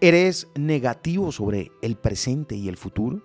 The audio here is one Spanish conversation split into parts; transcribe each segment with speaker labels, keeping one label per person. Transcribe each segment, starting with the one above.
Speaker 1: ¿Eres negativo sobre el presente y el futuro?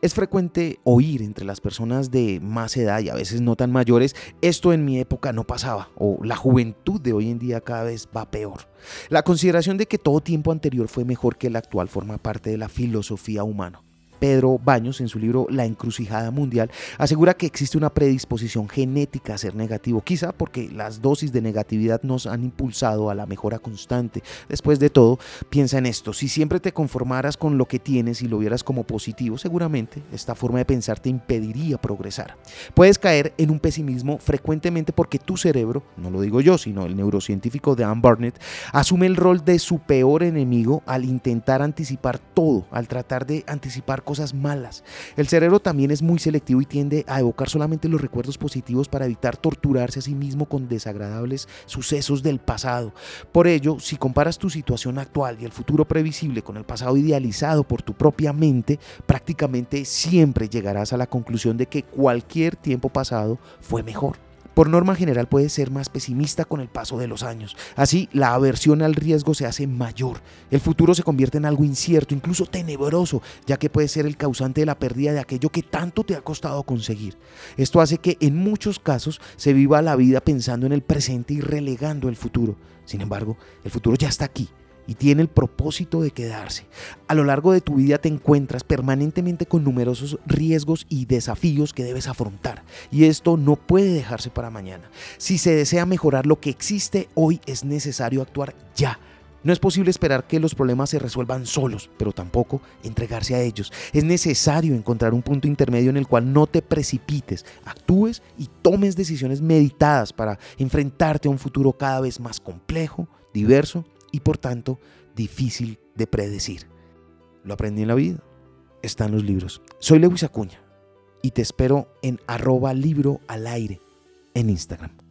Speaker 1: Es frecuente oír entre las personas de más edad y a veces no tan mayores, esto en mi época no pasaba o la juventud de hoy en día cada vez va peor. La consideración de que todo tiempo anterior fue mejor que el actual forma parte de la filosofía humana. Pedro Baños, en su libro La encrucijada mundial, asegura que existe una predisposición genética a ser negativo, quizá porque las dosis de negatividad nos han impulsado a la mejora constante. Después de todo, piensa en esto, si siempre te conformaras con lo que tienes y lo vieras como positivo, seguramente esta forma de pensar te impediría progresar. Puedes caer en un pesimismo frecuentemente porque tu cerebro, no lo digo yo, sino el neurocientífico Dan Barnett, asume el rol de su peor enemigo al intentar anticipar todo, al tratar de anticipar cosas malas. El cerebro también es muy selectivo y tiende a evocar solamente los recuerdos positivos para evitar torturarse a sí mismo con desagradables sucesos del pasado. Por ello, si comparas tu situación actual y el futuro previsible con el pasado idealizado por tu propia mente, prácticamente siempre llegarás a la conclusión de que cualquier tiempo pasado fue mejor. Por norma general puedes ser más pesimista con el paso de los años. Así, la aversión al riesgo se hace mayor. El futuro se convierte en algo incierto, incluso tenebroso, ya que puede ser el causante de la pérdida de aquello que tanto te ha costado conseguir. Esto hace que en muchos casos se viva la vida pensando en el presente y relegando el futuro. Sin embargo, el futuro ya está aquí y tiene el propósito de quedarse. A lo largo de tu vida te encuentras permanentemente con numerosos riesgos y desafíos que debes afrontar y esto no puede dejarse para mañana. Si se desea mejorar lo que existe hoy es necesario actuar ya. No es posible esperar que los problemas se resuelvan solos, pero tampoco entregarse a ellos. Es necesario encontrar un punto intermedio en el cual no te precipites, actúes y tomes decisiones meditadas para enfrentarte a un futuro cada vez más complejo, diverso y por tanto difícil de predecir. Lo aprendí en la vida, está en los libros. Soy Lewis Acuña y te espero en arroba libro al aire en Instagram.